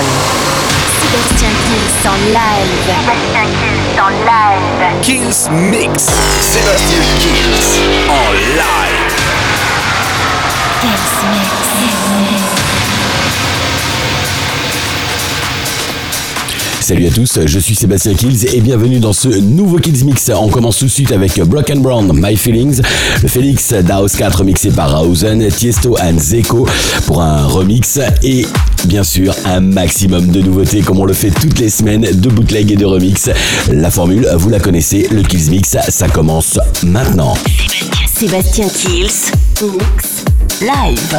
Sébastien Kills en live. Sébastien Kills en live. Kills Mix. Sébastien Kills en live. Kills Mix. Salut à tous, je suis Sébastien Kills et bienvenue dans ce nouveau Kills Mix. On commence tout de suite avec Broken Brown, My Feelings, le Félix d'Aos 4 mixé par Rausen, Tiesto and Zeko pour un remix et bien sûr un maximum de nouveautés comme on le fait toutes les semaines de bootleg et de remix. La formule, vous la connaissez, le Kills Mix, ça commence maintenant. Sébastien Kills. Mix. Live.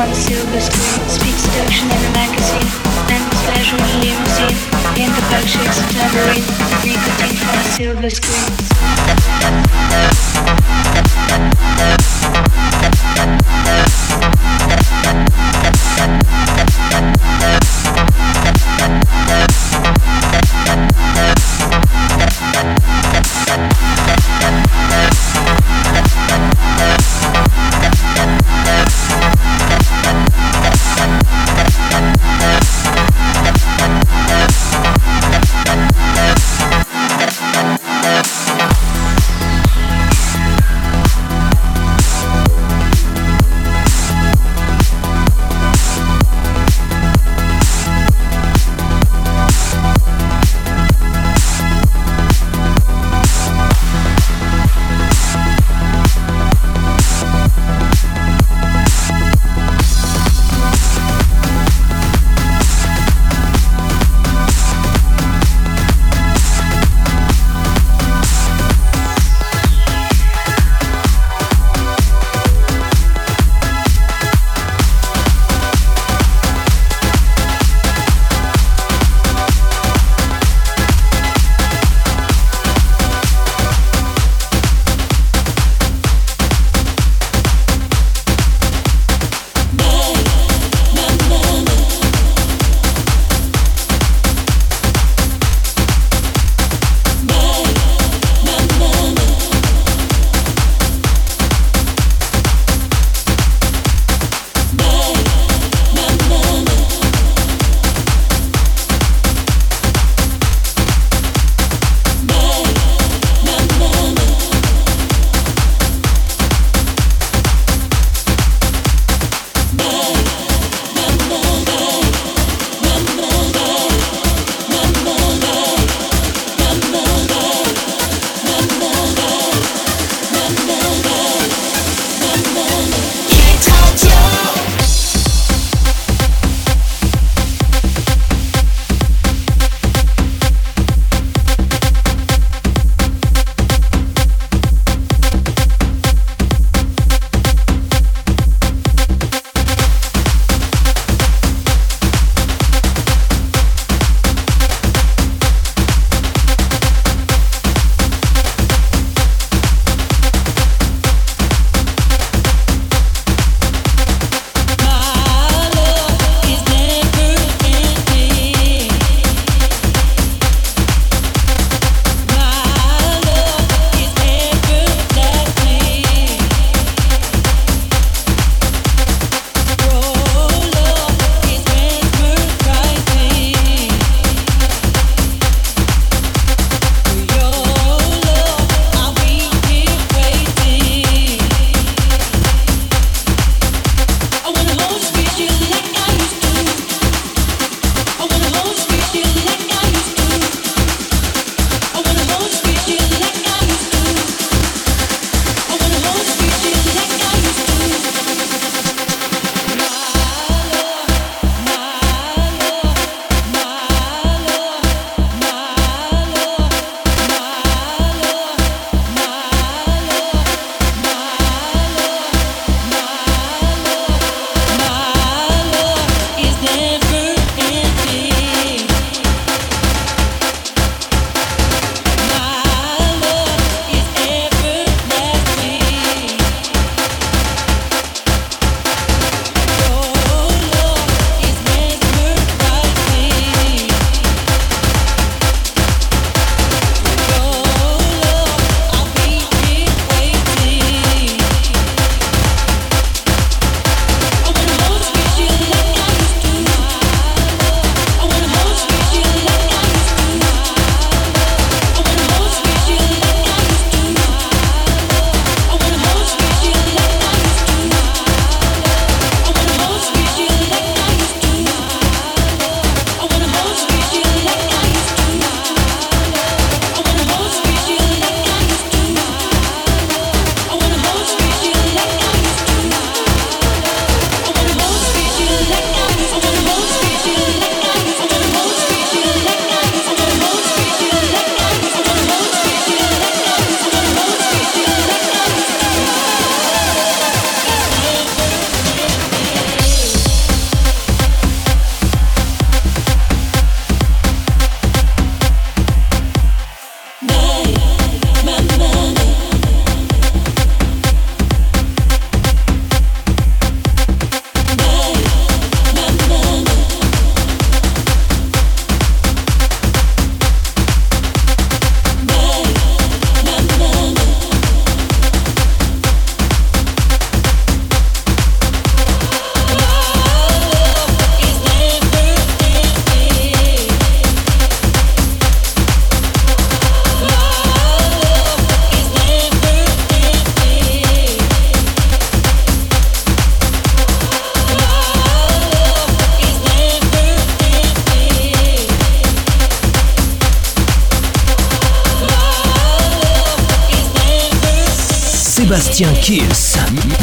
from the silver screen Speak seduction in a magazine Then pleasure in a limousine In the purchase of tambourine Nicotine from a silver screen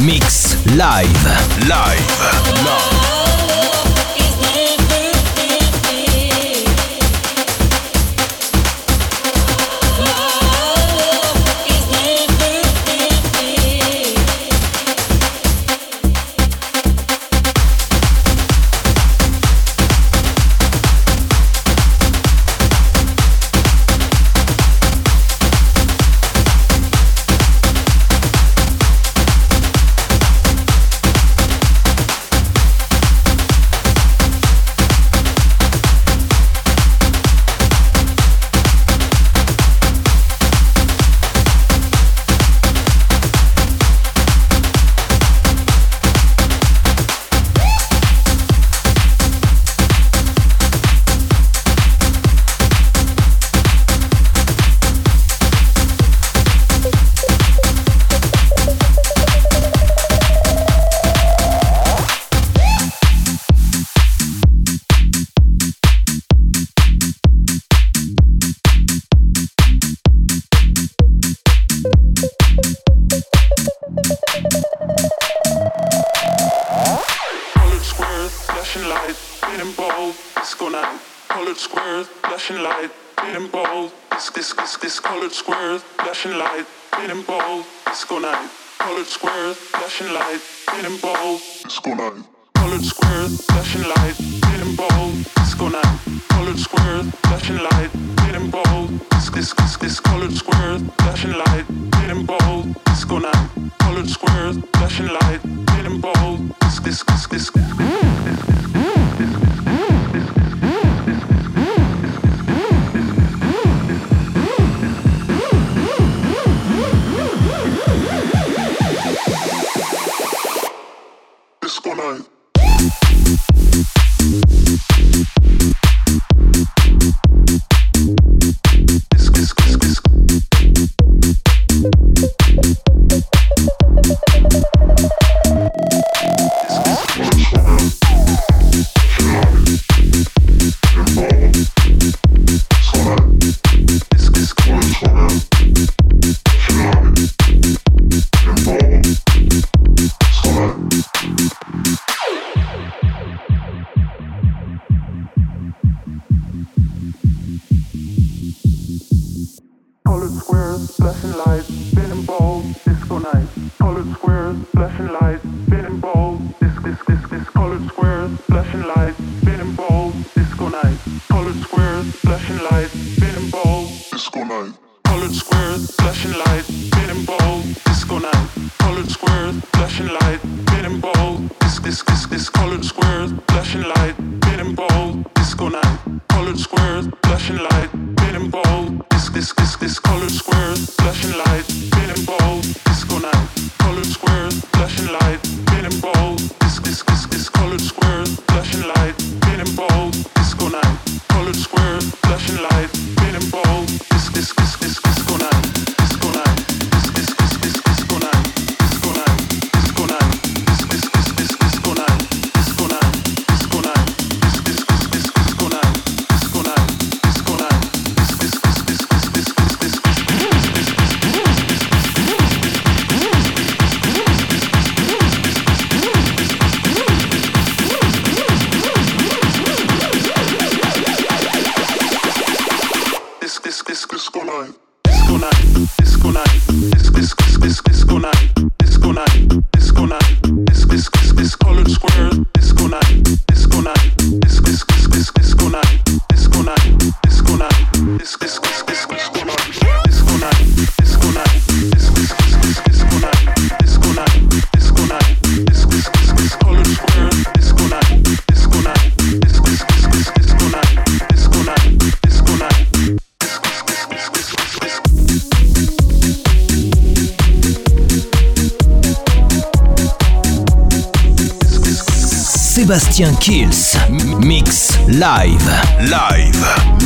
Mix Live. Live. squares, flashing light, hidden bold. This, this, this, this colored squares, flashing light, hidden bold. Disco night, colored squares, flashing light, hidden bold. Disco night. Colored squares, flashing light, hidden bold. Disco night. Colored squares, flashing light, hidden bold. This, this, this, this colored squares, flashing light, hidden bold. Disco night. Colored squares, flashing light. Sébastien Kills. Mix live. Live.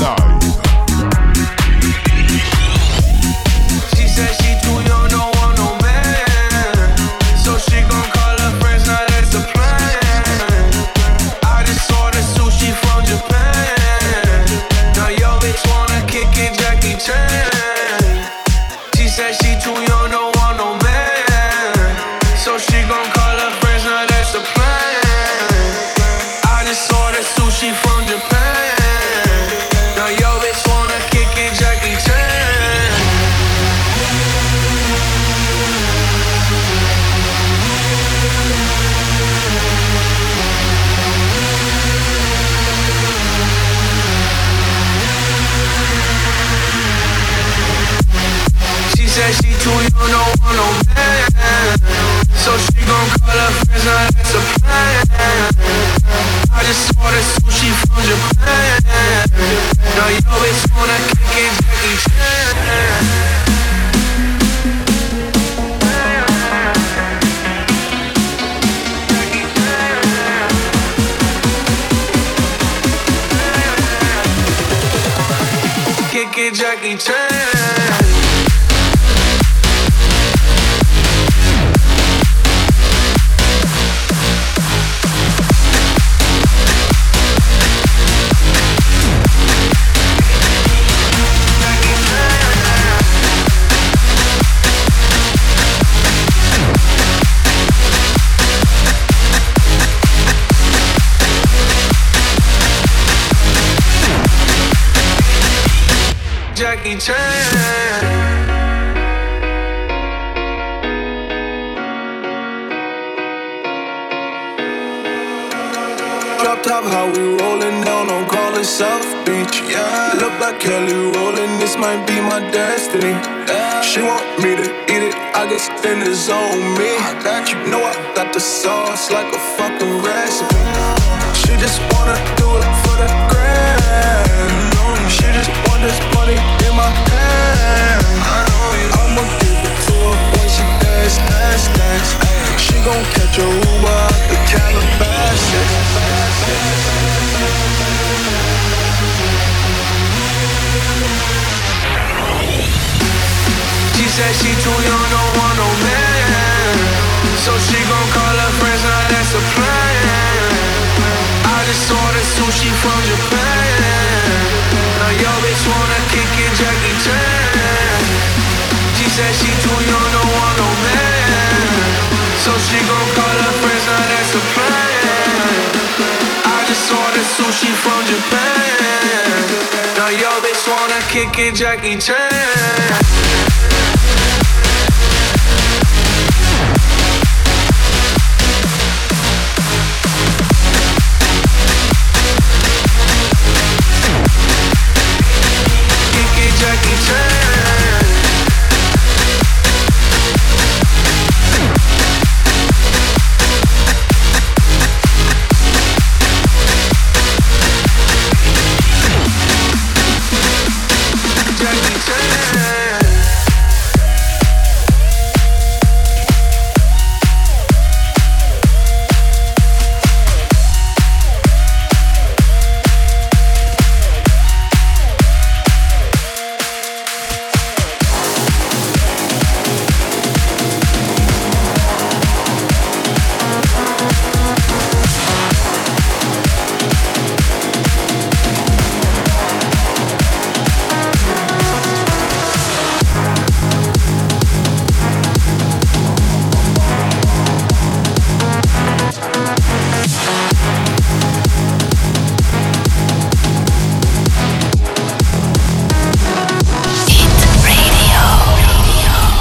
She said she too young, don't want no man. So she gon' call her friends, now that's a plan. I just ordered sushi from Japan. Bitch wanna kick it, Jackie Chan.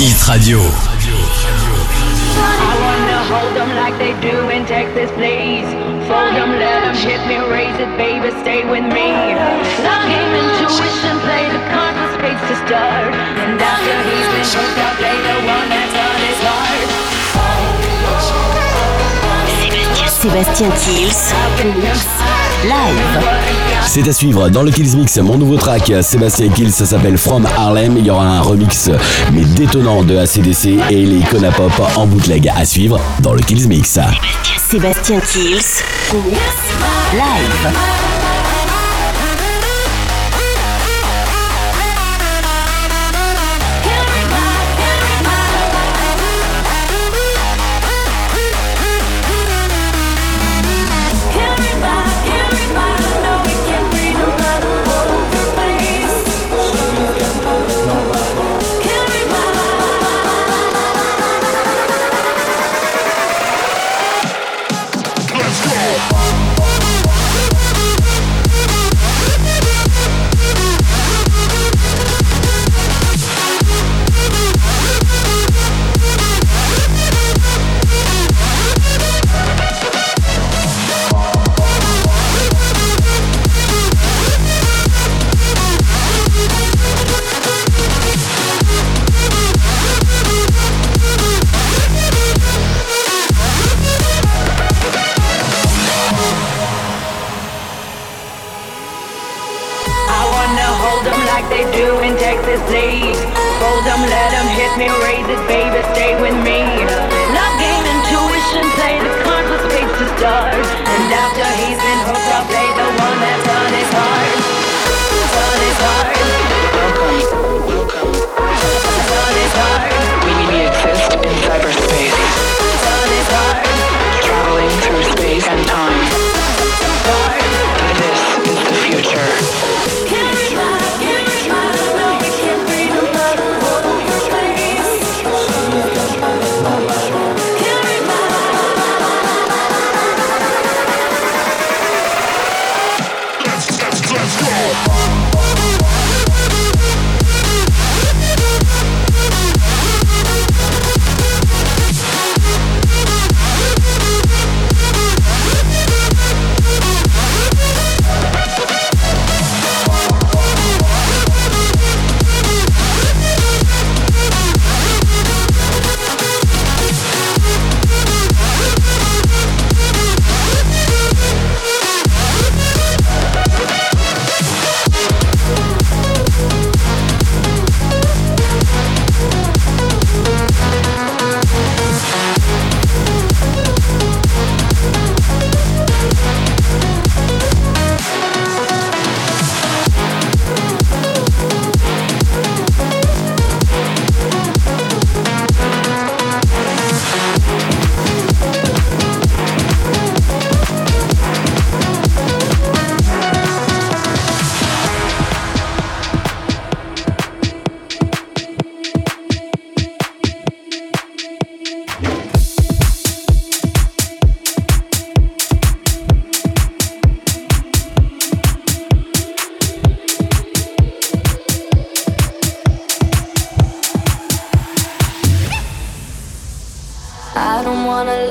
Hit Radio. I wanna hold them like they do in Texas, please. Fold them, let them hit me, raise it, baby, stay with me. Lock him intuition, play the space to start. And after he's been hooked up, play the one that's on his heart. Sébastien Kills. Live. C'est à suivre dans le Kills Mix, mon nouveau track Sébastien Kills, ça s'appelle From Harlem. Il y aura un remix mais détonnant de ACDC et les Icona Pop en bootleg à suivre dans le Kills Mix. Sébastien Kills. Live.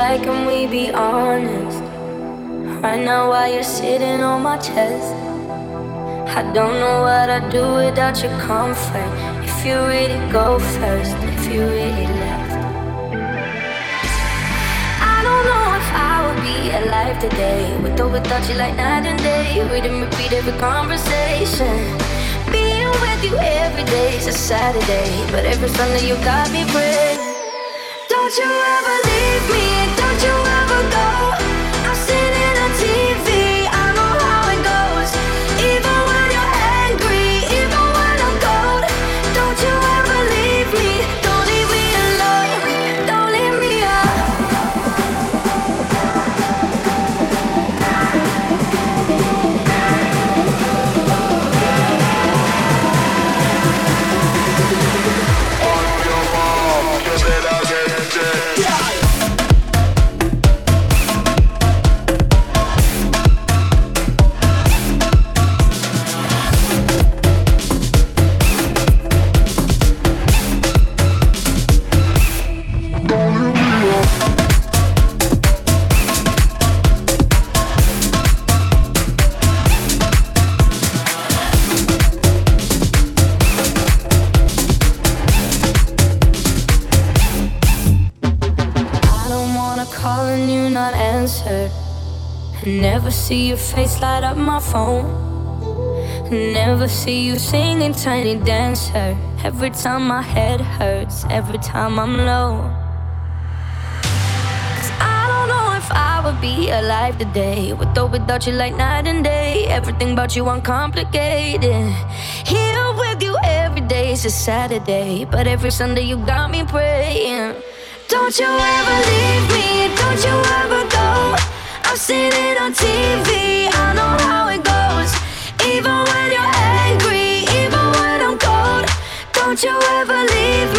Lie, can we be honest? Right now, while you're sitting on my chest, I don't know what I'd do without your comfort. If you really go first, if you really left, I don't know if I would be alive today. With or without you, like night and day. Read and repeat every conversation. Being with you every day is a Saturday, but every Sunday you got me praying. Don't you ever leave me, see your face light up my phone. Never see you singing tiny dancer. Every time my head hurts, every time I'm low. Cause I don't know if I would be alive today. With or without you, like night and day. Everything about you uncomplicated. Here with you every day is a Saturday. But every Sunday you got me praying. Don't you ever leave me, don't you ever go. I'm sitting on TV, I know how it goes. Even when you're angry, even when I'm cold. Don't you ever leave me,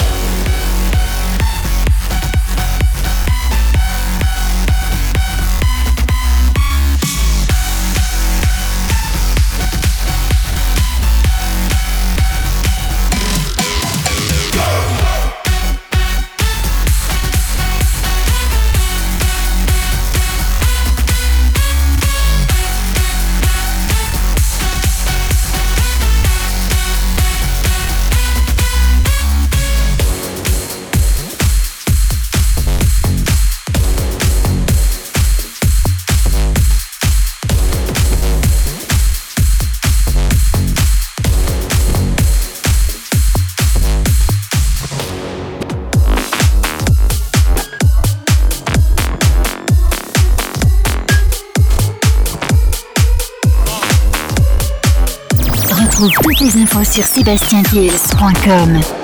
sur sébastienkiels.com.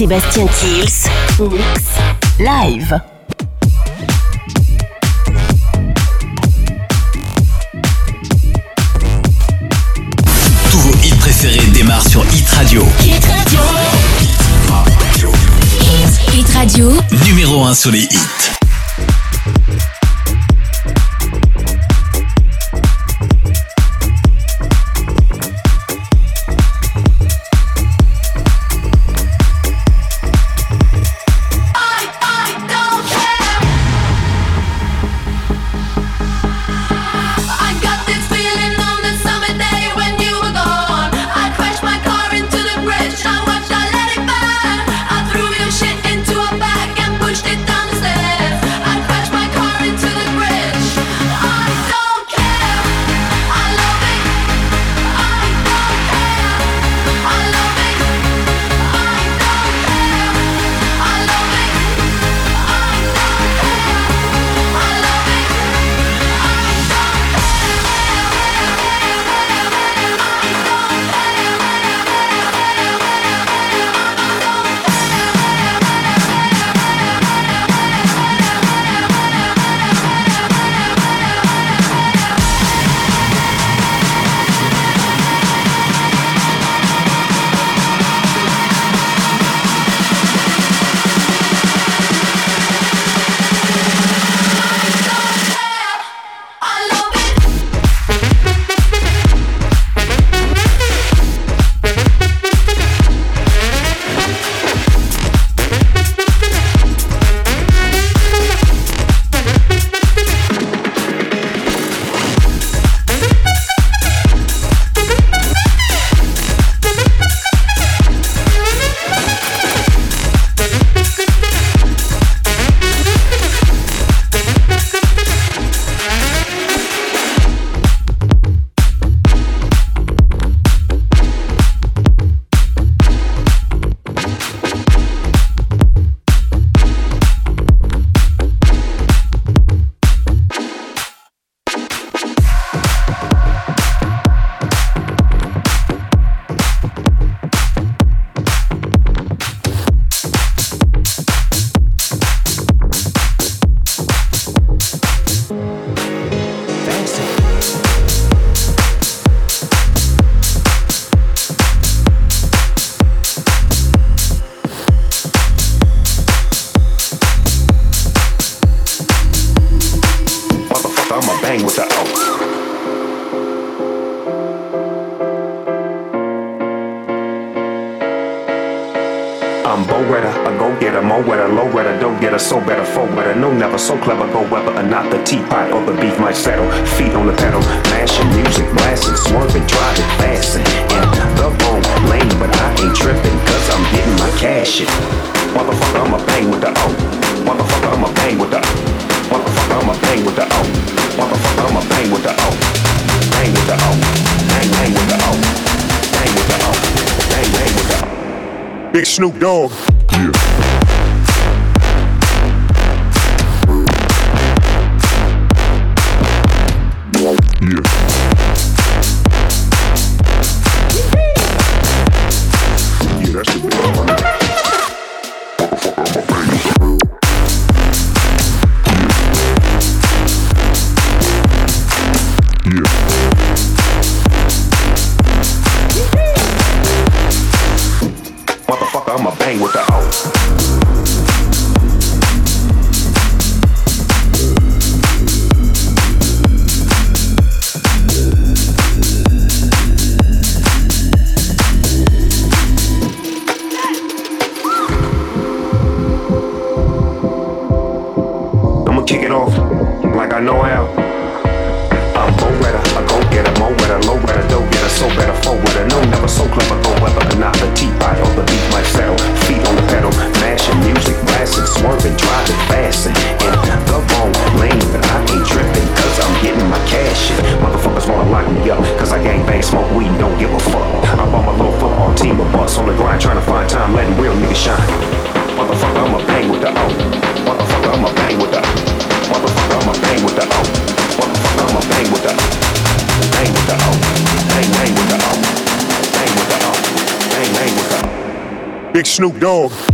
Sébastien Kills, Mix, Live. Tous vos hits préférés démarrent sur Hit Radio. Hit Radio. Hit Radio. Hit Radio. Numéro 1 sur les hits. dog.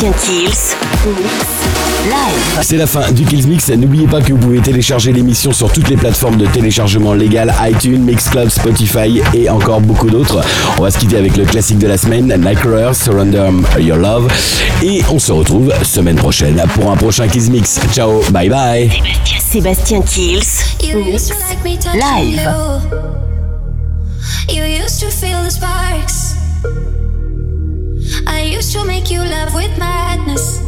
Sébastien Kills. Live. C'est la fin du Kills Mix. N'oubliez pas que vous pouvez télécharger l'émission sur toutes les plateformes de téléchargement légal iTunes, Mixcloud, Spotify et encore beaucoup d'autres. On va se quitter avec le classique de la semaine, Nightcrawler, Surrender Your Love. Et on se retrouve semaine prochaine pour un prochain Kills Mix. Ciao, bye bye. Sébastien Kills. Mix. Live. You used to feel the sparks. Used to make you love with madness.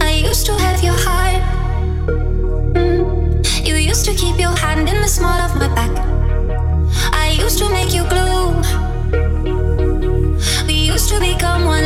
I used to have your heart. Mm. You used to keep your hand in the small of my back. I used to make you glue. We used to become one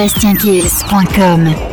sébastienkills.com.